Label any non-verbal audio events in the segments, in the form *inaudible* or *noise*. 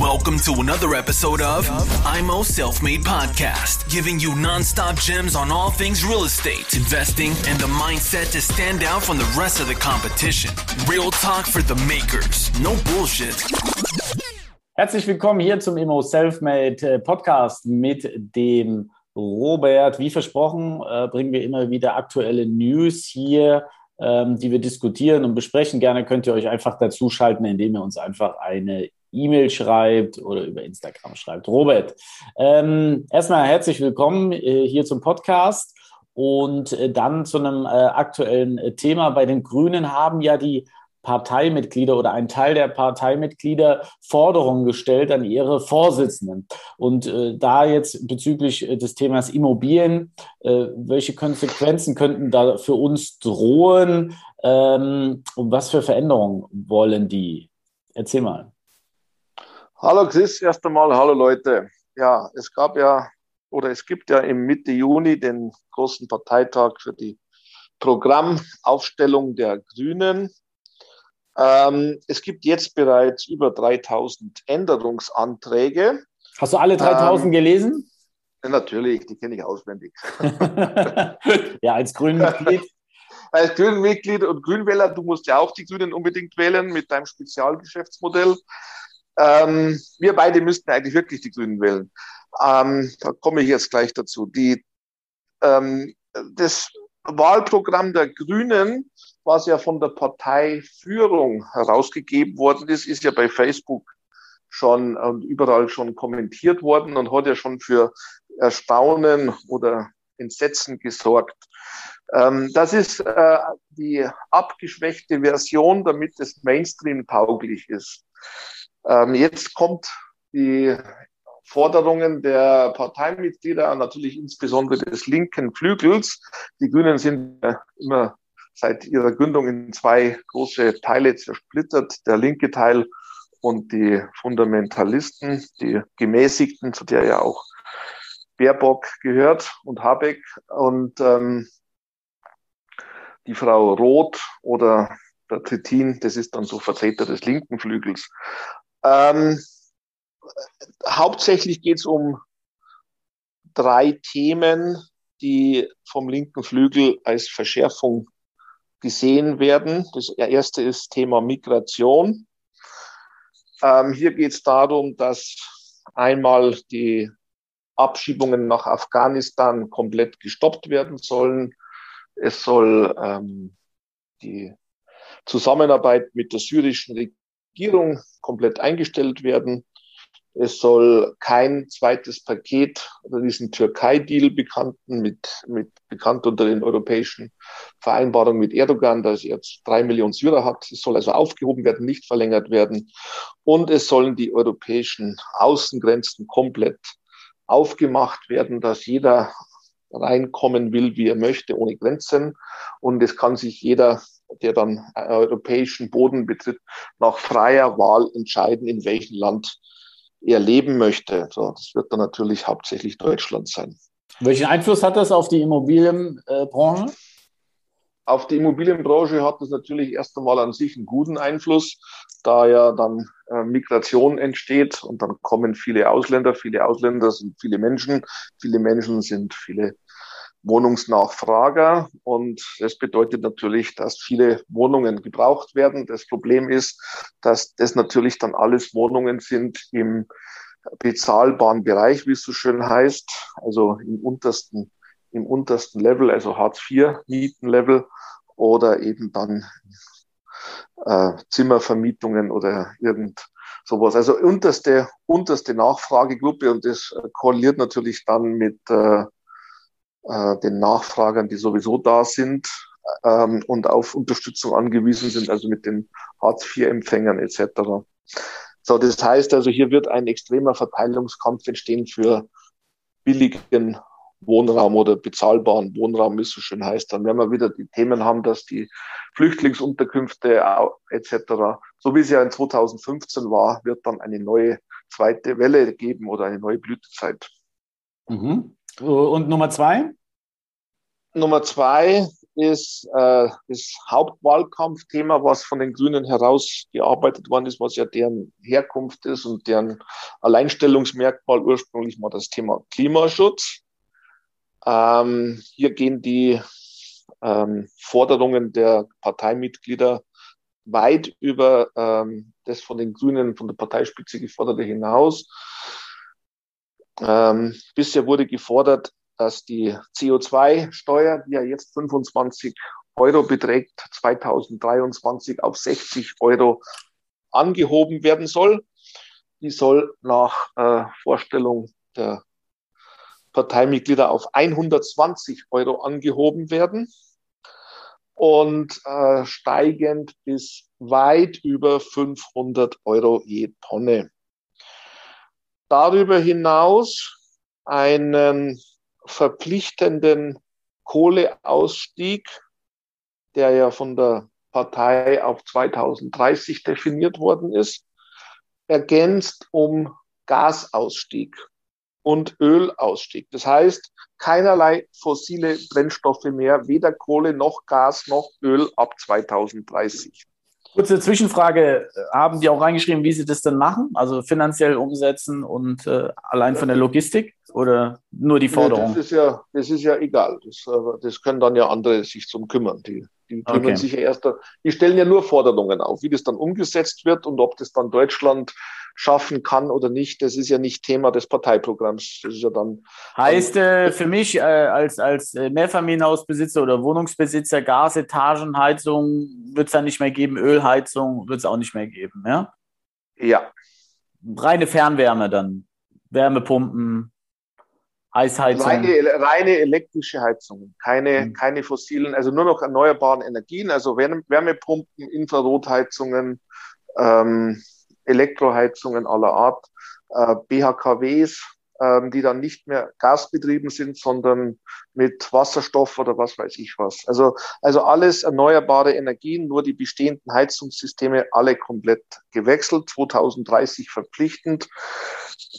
Welcome to another episode of IMO Self Made Podcast, giving you nonstop gems on all things real estate, investing, and the mindset to stand out from the rest of the competition. Real talk for the makers, no bullshit. Herzlich willkommen hier zum IMO Self Made äh, Podcast mit dem Robert. Wie versprochen, äh, bringen wir immer wieder aktuelle News hier ähm, die wir diskutieren und besprechen. Gerne könnt ihr euch einfach dazuschalten, indem ihr uns einfach eine E-Mail schreibt oder über Instagram schreibt. Robert, ähm, erstmal herzlich willkommen äh, hier zum Podcast und äh, dann zu einem äh, aktuellen äh, Thema. Bei den Grünen haben ja die Parteimitglieder oder ein Teil der Parteimitglieder Forderungen gestellt an ihre Vorsitzenden. Und äh, da jetzt bezüglich äh, des Themas Immobilien, äh, welche Konsequenzen könnten da für uns drohen ähm, und was für Veränderungen wollen die? Erzähl mal. Hallo Chris, erst einmal, hallo Leute. Ja, es gab ja oder es gibt ja im Mitte Juni den großen Parteitag für die Programmaufstellung der Grünen. Ähm, es gibt jetzt bereits über 3000 Änderungsanträge. Hast du alle 3000 ähm, gelesen? Natürlich, die kenne ich auswendig. *laughs* ja, als Grünmitglied. *laughs* Als Grünmitglied und Grünwähler, du musst ja auch die Grünen unbedingt wählen mit deinem Spezialgeschäftsmodell. Ähm, wir beide müssten eigentlich wirklich die Grünen wählen. Ähm, da komme ich jetzt gleich dazu. Die, ähm, das Wahlprogramm der Grünen, was ja von der Parteiführung herausgegeben worden ist, ist ja bei Facebook schon und überall schon kommentiert worden und hat ja schon für Erstaunen oder Entsetzen gesorgt. Ähm, das ist äh, die abgeschwächte Version, damit es Mainstream tauglich ist. Ähm, jetzt kommt die Forderungen der Parteimitglieder, natürlich insbesondere des linken Flügels. Die Grünen sind immer seit ihrer Gründung in zwei große Teile zersplittert. Der linke Teil und die Fundamentalisten, die Gemäßigten, zu der ja auch Baerbock gehört und Habeck und ähm, die Frau Roth oder der Trittin, das ist dann so Vertreter des linken Flügels. Ähm, hauptsächlich geht es um drei Themen, die vom linken Flügel als Verschärfung gesehen werden. Das erste ist Thema Migration. Ähm, hier geht es darum, dass einmal die Abschiebungen nach Afghanistan komplett gestoppt werden sollen. Es soll ähm, die Zusammenarbeit mit der syrischen Regierung komplett eingestellt werden. Es soll kein zweites Paket oder diesen Türkei-Deal bekannten mit, mit bekannt unter den europäischen Vereinbarungen mit Erdogan, dass er jetzt drei Millionen Syrer hat. Es soll also aufgehoben werden, nicht verlängert werden. Und es sollen die europäischen Außengrenzen komplett aufgemacht werden, dass jeder reinkommen will, wie er möchte, ohne Grenzen. Und es kann sich jeder der dann europäischen Boden betritt, nach freier Wahl entscheiden, in welchem Land er leben möchte. So, das wird dann natürlich hauptsächlich Deutschland sein. Welchen Einfluss hat das auf die Immobilienbranche? Auf die Immobilienbranche hat das natürlich erst einmal an sich einen guten Einfluss, da ja dann äh, Migration entsteht und dann kommen viele Ausländer. Viele Ausländer sind viele Menschen. Viele Menschen sind viele Wohnungsnachfrager und das bedeutet natürlich, dass viele Wohnungen gebraucht werden. Das Problem ist, dass das natürlich dann alles Wohnungen sind im bezahlbaren Bereich, wie es so schön heißt, also im untersten, im untersten Level, also Hartz-IV-Mietenlevel oder eben dann äh, Zimmervermietungen oder irgend sowas. Also unterste, unterste Nachfragegruppe und das korreliert natürlich dann mit äh, äh, den Nachfragern, die sowieso da sind ähm, und auf Unterstützung angewiesen sind, also mit den Hartz-IV-Empfängern etc. So, das heißt also, hier wird ein extremer Verteilungskampf entstehen für billigen Wohnraum oder bezahlbaren Wohnraum, wie es so schön heißt. Dann werden wir wieder die Themen haben, dass die Flüchtlingsunterkünfte etc., so wie es ja in 2015 war, wird dann eine neue zweite Welle geben oder eine neue Blütezeit. Mhm. Und Nummer zwei? Nummer zwei ist äh, das Hauptwahlkampfthema, was von den Grünen herausgearbeitet worden ist, was ja deren Herkunft ist und deren Alleinstellungsmerkmal ursprünglich mal das Thema Klimaschutz. Ähm, hier gehen die ähm, Forderungen der Parteimitglieder weit über ähm, das von den Grünen, von der Parteispitze geforderte hinaus. Ähm, bisher wurde gefordert, dass die CO2-Steuer, die ja jetzt 25 Euro beträgt, 2023 auf 60 Euro angehoben werden soll. Die soll nach äh, Vorstellung der Parteimitglieder auf 120 Euro angehoben werden und äh, steigend bis weit über 500 Euro je Tonne. Darüber hinaus einen verpflichtenden Kohleausstieg, der ja von der Partei auf 2030 definiert worden ist, ergänzt um Gasausstieg und Ölausstieg. Das heißt, keinerlei fossile Brennstoffe mehr, weder Kohle noch Gas noch Öl ab 2030. Kurze Zwischenfrage. Haben die auch reingeschrieben, wie sie das denn machen? Also finanziell umsetzen und äh, allein von der Logistik oder nur die Forderung? das, ist ja, das ist ja egal. Das, äh, das können dann ja andere sich zum kümmern. Die, die kümmern okay. sich ja erst, die stellen ja nur Forderungen auf. Wie das dann umgesetzt wird und ob das dann Deutschland schaffen kann oder nicht, das ist ja nicht Thema des Parteiprogramms. Das ist ja dann. Heißt äh, für mich äh, als, als äh, Mehrfamilienhausbesitzer oder Wohnungsbesitzer Gas, Etagenheizung wird es dann nicht mehr geben, Ölheizung wird es auch nicht mehr geben, ja? Ja. Reine Fernwärme dann, Wärmepumpen, Eisheizung. Reine, reine elektrische Heizungen, keine, mhm. keine fossilen, also nur noch erneuerbaren Energien, also Wärmepumpen, Infrarotheizungen, ähm, Elektroheizungen aller Art, äh, BHKWs, äh, die dann nicht mehr gasbetrieben sind, sondern mit Wasserstoff oder was weiß ich was. Also, also alles erneuerbare Energien, nur die bestehenden Heizungssysteme alle komplett gewechselt, 2030 verpflichtend.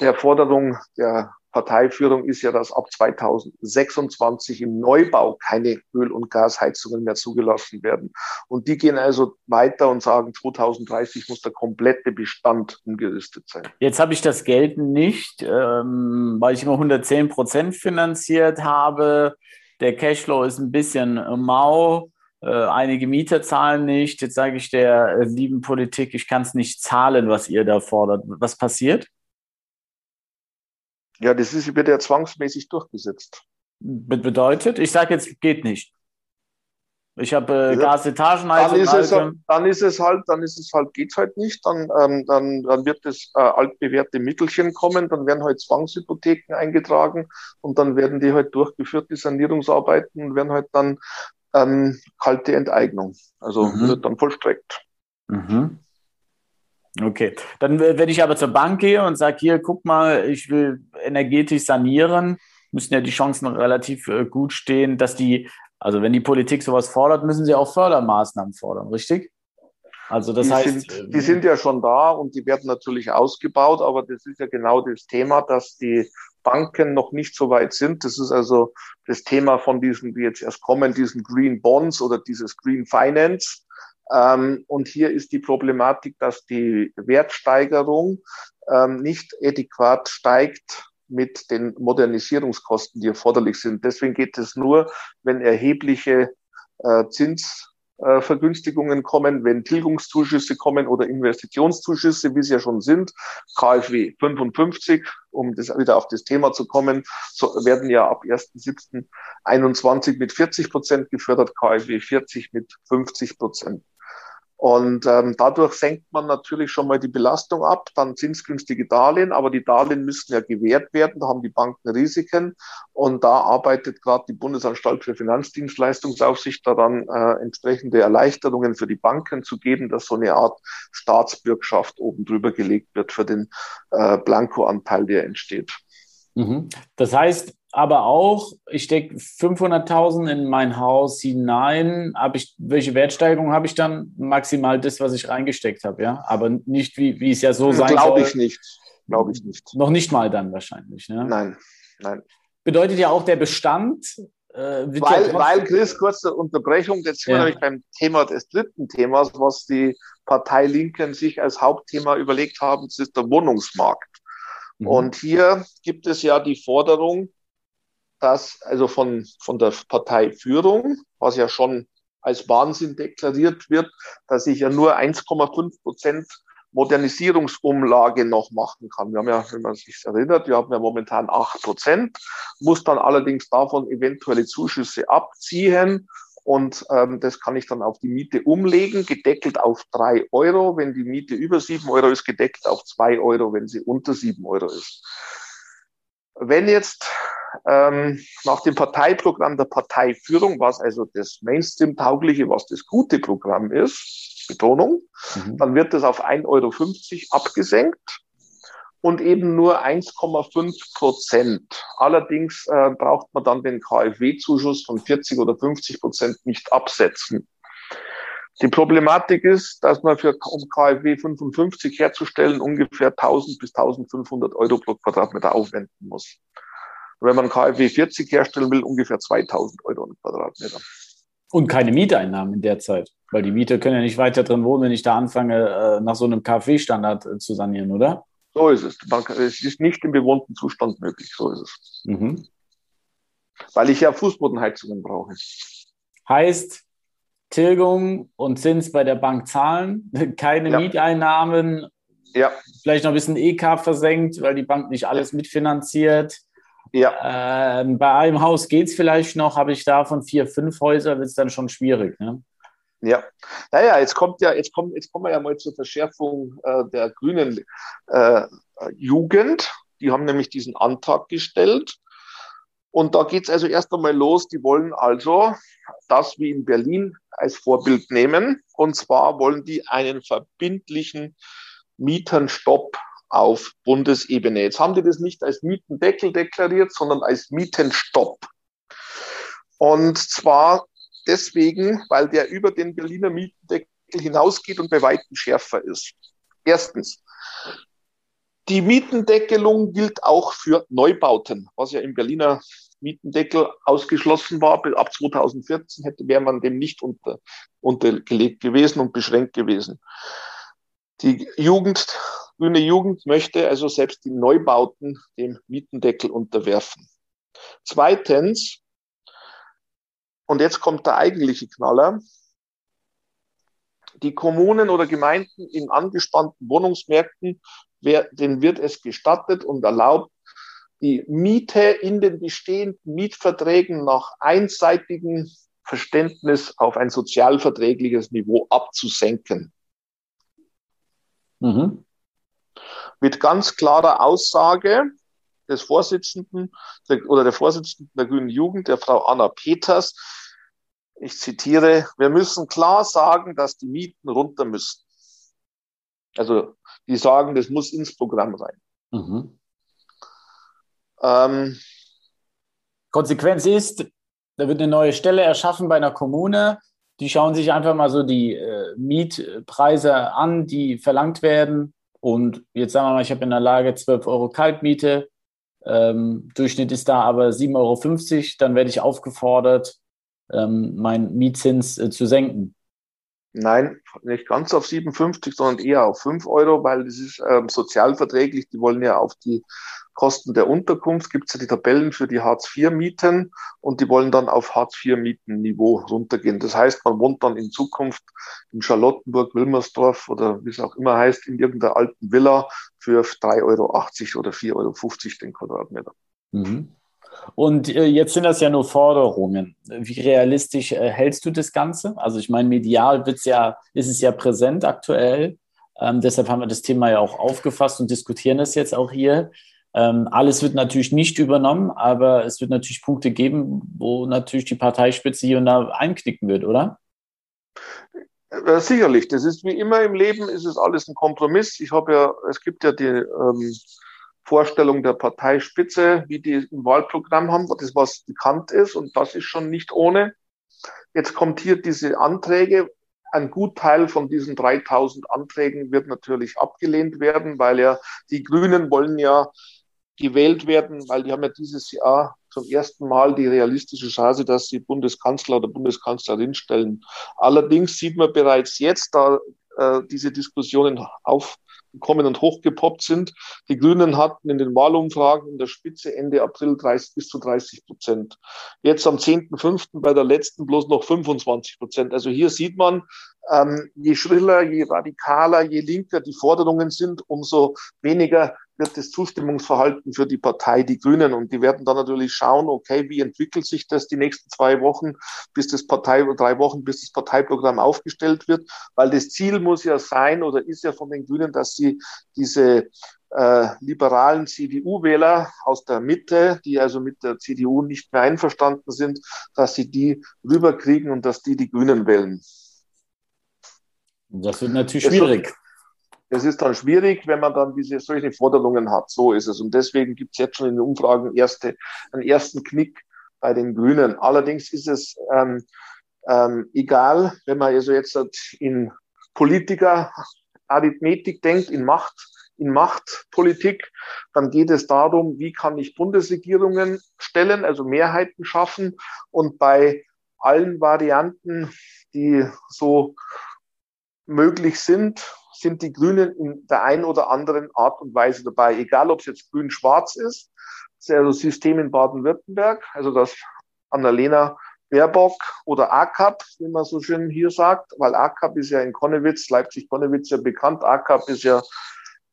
Der Forderung der Parteiführung ist ja, dass ab 2026 im Neubau keine Öl- und Gasheizungen mehr zugelassen werden. Und die gehen also weiter und sagen, 2030 muss der komplette Bestand umgerüstet sein. Jetzt habe ich das Geld nicht, ähm, weil ich immer 110 Prozent finanziert habe. Der Cashflow ist ein bisschen mau. Äh, einige Mieter zahlen nicht. Jetzt sage ich der äh, lieben Politik, ich kann es nicht zahlen, was ihr da fordert. Was passiert? Ja, das ist, wird ja zwangsmäßig durchgesetzt. Bedeutet, ich sage jetzt, geht nicht. Ich habe äh, Gasetagenheizung. Dann ist, es, halt, dann ist es halt, dann ist es halt, geht's halt nicht. Dann, ähm, dann, dann wird das äh, altbewährte Mittelchen kommen. Dann werden halt Zwangshypotheken eingetragen und dann werden die halt durchgeführt, die Sanierungsarbeiten und werden halt dann ähm, kalte Enteignung. Also mhm. wird dann vollstreckt. Mhm. Okay, dann wenn ich aber zur Bank gehe und sage, hier, guck mal, ich will energetisch sanieren, müssen ja die Chancen relativ äh, gut stehen, dass die, also wenn die Politik sowas fordert, müssen sie auch Fördermaßnahmen fordern, richtig? Also das die heißt, sind, äh, die sind ja schon da und die werden natürlich ausgebaut, aber das ist ja genau das Thema, dass die Banken noch nicht so weit sind. Das ist also das Thema von diesen, die jetzt erst kommen, diesen Green Bonds oder dieses Green Finance. Ähm, und hier ist die Problematik, dass die Wertsteigerung ähm, nicht adäquat steigt mit den Modernisierungskosten, die erforderlich sind. Deswegen geht es nur, wenn erhebliche äh, Zinsvergünstigungen kommen, wenn Tilgungszuschüsse kommen oder Investitionszuschüsse, wie es ja schon sind. KfW 55, um das wieder auf das Thema zu kommen, so werden ja ab 1.7.21 mit 40 Prozent gefördert, KfW 40 mit 50 Prozent. Und ähm, dadurch senkt man natürlich schon mal die Belastung ab, dann zinsgünstige Darlehen, aber die Darlehen müssen ja gewährt werden, da haben die Banken Risiken und da arbeitet gerade die Bundesanstalt für Finanzdienstleistungsaufsicht daran, äh, entsprechende Erleichterungen für die Banken zu geben, dass so eine Art Staatsbürgschaft oben drüber gelegt wird für den äh, Blankoanteil, der entsteht. Mhm. Das heißt, aber auch, ich stecke 500.000 in mein Haus hinein, habe ich, welche Wertsteigerung habe ich dann? Maximal das, was ich reingesteckt habe, ja? Aber nicht, wie, wie es ja so sein Glaube ich nicht. Glaube ich nicht. Noch nicht mal dann wahrscheinlich, ne? Nein, nein. Bedeutet ja auch der Bestand, äh, weil, weil, Chris, kurze Unterbrechung, jetzt sind ja. wir nämlich beim Thema des dritten Themas, was die Partei Linken sich als Hauptthema überlegt haben, das ist der Wohnungsmarkt. Mhm. Und hier gibt es ja die Forderung, dass also von, von der Parteiführung, was ja schon als Wahnsinn deklariert wird, dass ich ja nur 1,5 Prozent Modernisierungsumlage noch machen kann. Wir haben ja, wenn man sich erinnert, wir haben ja momentan acht Prozent, muss dann allerdings davon eventuelle Zuschüsse abziehen und ähm, das kann ich dann auf die Miete umlegen, gedeckelt auf drei Euro. Wenn die Miete über sieben Euro ist, gedeckelt auf zwei Euro, wenn sie unter sieben Euro ist. Wenn jetzt ähm, nach dem Parteiprogramm der Parteiführung, was also das Mainstream-taugliche, was das gute Programm ist, Betonung, mhm. dann wird das auf 1,50 Euro abgesenkt und eben nur 1,5 Prozent. Allerdings äh, braucht man dann den KfW-Zuschuss von 40 oder 50 Prozent nicht absetzen. Die Problematik ist, dass man für um KfW 55 herzustellen ungefähr 1000 bis 1500 Euro pro Quadratmeter aufwenden muss. wenn man KfW 40 herstellen will, ungefähr 2000 Euro pro Quadratmeter. Und keine Mieteinnahmen in der Zeit, weil die Mieter können ja nicht weiter drin wohnen, wenn ich da anfange, äh, nach so einem KfW-Standard äh, zu sanieren, oder? So ist es. es ist nicht im bewohnten Zustand möglich. So ist es. Mhm. Weil ich ja Fußbodenheizungen brauche. Heißt, Tilgung und Zins bei der Bank zahlen, *laughs* keine ja. Mieteinnahmen, ja. vielleicht noch ein bisschen EK versenkt, weil die Bank nicht alles mitfinanziert. Ja. Ähm, bei einem Haus geht es vielleicht noch, habe ich da von vier, fünf Häusern, wird es dann schon schwierig. Ne? Ja, naja, jetzt kommt ja, jetzt kommt, jetzt kommen wir ja mal zur Verschärfung äh, der grünen äh, Jugend. Die haben nämlich diesen Antrag gestellt. Und da geht es also erst einmal los. Die wollen also das wie in Berlin als Vorbild nehmen. Und zwar wollen die einen verbindlichen Mietenstopp auf Bundesebene. Jetzt haben die das nicht als Mietendeckel deklariert, sondern als Mietenstopp. Und zwar deswegen, weil der über den Berliner Mietendeckel hinausgeht und bei weitem schärfer ist. Erstens, die Mietendeckelung gilt auch für Neubauten, was ja im Berliner Mietendeckel ausgeschlossen war. Ab 2014 hätte, wäre man dem nicht unter, untergelegt gewesen und beschränkt gewesen. Die Jugend, grüne Jugend möchte also selbst die Neubauten dem Mietendeckel unterwerfen. Zweitens, und jetzt kommt der eigentliche Knaller, die Kommunen oder Gemeinden in angespannten Wohnungsmärkten, denen wird es gestattet und erlaubt, die Miete in den bestehenden Mietverträgen nach einseitigem Verständnis auf ein sozialverträgliches Niveau abzusenken. Mhm. Mit ganz klarer Aussage des Vorsitzenden oder der Vorsitzenden der Grünen Jugend, der Frau Anna Peters. Ich zitiere, wir müssen klar sagen, dass die Mieten runter müssen. Also die sagen, das muss ins Programm rein. Mhm. Ähm, Konsequenz ist, da wird eine neue Stelle erschaffen bei einer Kommune. Die schauen sich einfach mal so die äh, Mietpreise an, die verlangt werden. Und jetzt sagen wir mal, ich habe in der Lage 12 Euro Kaltmiete. Ähm, Durchschnitt ist da aber 7,50 Euro. Dann werde ich aufgefordert, ähm, meinen Mietzins äh, zu senken. Nein, nicht ganz auf 57, sondern eher auf 5 Euro, weil das ist ähm, sozialverträglich. Die wollen ja auf die Kosten der Unterkunft gibt es ja die Tabellen für die Hartz-IV-Mieten und die wollen dann auf Hartz-IV-Mietenniveau runtergehen. Das heißt, man wohnt dann in Zukunft in Charlottenburg, Wilmersdorf oder wie es auch immer heißt, in irgendeiner alten Villa für 3,80 Euro oder 4,50 Euro den Quadratmeter. Mhm. Und äh, jetzt sind das ja nur Forderungen. Wie realistisch äh, hältst du das Ganze? Also ich meine, medial wird's ja, ist es ja präsent aktuell. Ähm, deshalb haben wir das Thema ja auch aufgefasst und diskutieren es jetzt auch hier. Ähm, alles wird natürlich nicht übernommen, aber es wird natürlich Punkte geben, wo natürlich die Parteispitze hier und da einknicken wird, oder? Äh, sicherlich. Das ist wie immer im Leben, ist es alles ein Kompromiss. Ich habe ja, es gibt ja die ähm, Vorstellung der Parteispitze, wie die im Wahlprogramm haben, das was bekannt ist und das ist schon nicht ohne. Jetzt kommt hier diese Anträge. Ein Gutteil von diesen 3000 Anträgen wird natürlich abgelehnt werden, weil ja die Grünen wollen ja gewählt werden, weil die haben ja dieses Jahr zum ersten Mal die realistische Chance, dass sie Bundeskanzler oder Bundeskanzlerin stellen. Allerdings sieht man bereits jetzt, da äh, diese Diskussionen auf gekommen und hochgepoppt sind. Die Grünen hatten in den Wahlumfragen in der Spitze Ende April 30 bis zu 30 Prozent. Jetzt am 10.5. bei der letzten bloß noch 25 Prozent. Also hier sieht man, ähm, je schriller, je radikaler, je linker die Forderungen sind, umso weniger wird das Zustimmungsverhalten für die Partei Die Grünen. Und die werden dann natürlich schauen, okay, wie entwickelt sich das die nächsten zwei Wochen, bis das Partei, drei Wochen, bis das Parteiprogramm aufgestellt wird. Weil das Ziel muss ja sein oder ist ja von den Grünen, dass sie diese äh, liberalen CDU-Wähler aus der Mitte, die also mit der CDU nicht mehr einverstanden sind, dass sie die rüberkriegen und dass die die Grünen wählen. Das wird natürlich schwierig. Es ist dann schwierig, wenn man dann diese solche Forderungen hat. So ist es. Und deswegen gibt es jetzt schon in den Umfragen erste, einen ersten Knick bei den Grünen. Allerdings ist es ähm, ähm, egal, wenn man also jetzt in Politiker Arithmetik denkt, in Macht, in Machtpolitik, dann geht es darum, wie kann ich Bundesregierungen stellen, also Mehrheiten schaffen. Und bei allen Varianten, die so möglich sind, sind die Grünen in der einen oder anderen Art und Weise dabei. Egal, ob es jetzt grün-schwarz ist, das ist das System in Baden-Württemberg, also das Annalena Baerbock oder AKAP, wie man so schön hier sagt, weil AKAP ist ja in Konnewitz, Leipzig-Konnewitz ja bekannt. AKAP ist ja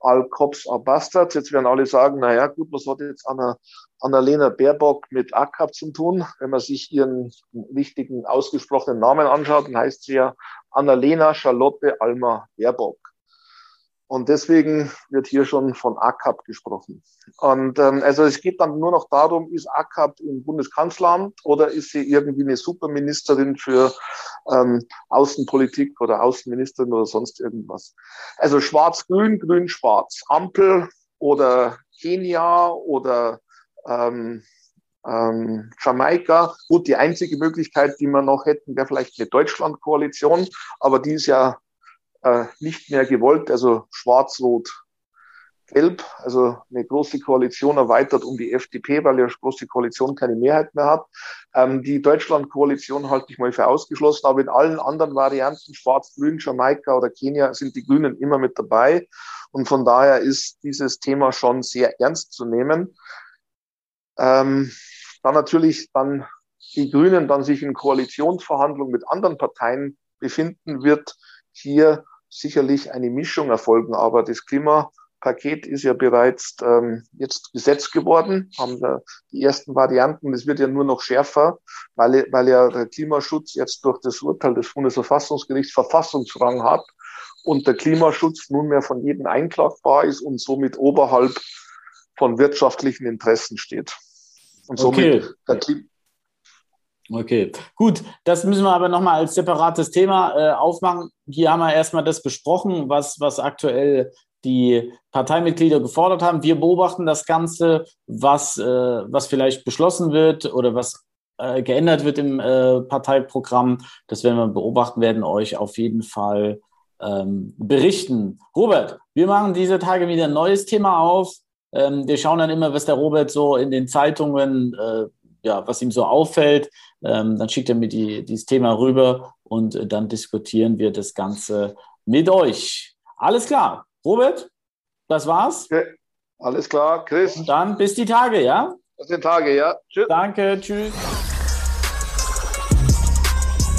All Cops are Bastards. Jetzt werden alle sagen, na ja, gut, was hat jetzt Anna, Annalena Baerbock mit AKAP zu tun? Wenn man sich ihren richtigen ausgesprochenen Namen anschaut, dann heißt sie ja Annalena Charlotte Alma Baerbock. Und deswegen wird hier schon von ACAP gesprochen. Und ähm, also es geht dann nur noch darum, ist ACAP im Bundeskanzleramt oder ist sie irgendwie eine Superministerin für ähm, Außenpolitik oder Außenministerin oder sonst irgendwas. Also schwarz-grün, grün-schwarz, Ampel oder Kenia oder ähm, ähm, Jamaika. Gut, die einzige Möglichkeit, die wir noch hätten, wäre vielleicht eine Deutschland-Koalition, aber die ist ja äh, nicht mehr gewollt, also schwarz-rot. Gelb, also eine große Koalition erweitert um die FDP, weil ja große Koalition keine Mehrheit mehr hat. Ähm, die Deutschland-Koalition halte ich mal für ausgeschlossen, aber in allen anderen Varianten, Schwarz-Grün, Jamaika oder Kenia, sind die Grünen immer mit dabei. Und von daher ist dieses Thema schon sehr ernst zu nehmen. Ähm, dann natürlich dann die Grünen dann sich in Koalitionsverhandlungen mit anderen Parteien befinden, wird hier sicherlich eine Mischung erfolgen. Aber das Klimapaket ist ja bereits ähm, jetzt Gesetz geworden, haben wir die ersten Varianten. Es wird ja nur noch schärfer, weil, weil ja der Klimaschutz jetzt durch das Urteil des Bundesverfassungsgerichts Verfassungsrang hat und der Klimaschutz nunmehr von jedem einklagbar ist und somit oberhalb von wirtschaftlichen Interessen steht. Und somit okay. der, Okay, gut. Das müssen wir aber nochmal als separates Thema äh, aufmachen. Hier haben wir erstmal das besprochen, was, was aktuell die Parteimitglieder gefordert haben. Wir beobachten das Ganze, was, äh, was vielleicht beschlossen wird oder was äh, geändert wird im äh, Parteiprogramm. Das werden wir beobachten, werden euch auf jeden Fall ähm, berichten. Robert, wir machen diese Tage wieder ein neues Thema auf. Ähm, wir schauen dann immer, was der Robert so in den Zeitungen äh, ja, was ihm so auffällt. Ähm, dann schickt er mir die, dieses Thema rüber und äh, dann diskutieren wir das Ganze mit euch. Alles klar. Robert, das war's. Okay. Alles klar, Chris. Und dann bis die Tage, ja? Bis die Tage, ja. Tschüss. Danke, tschüss.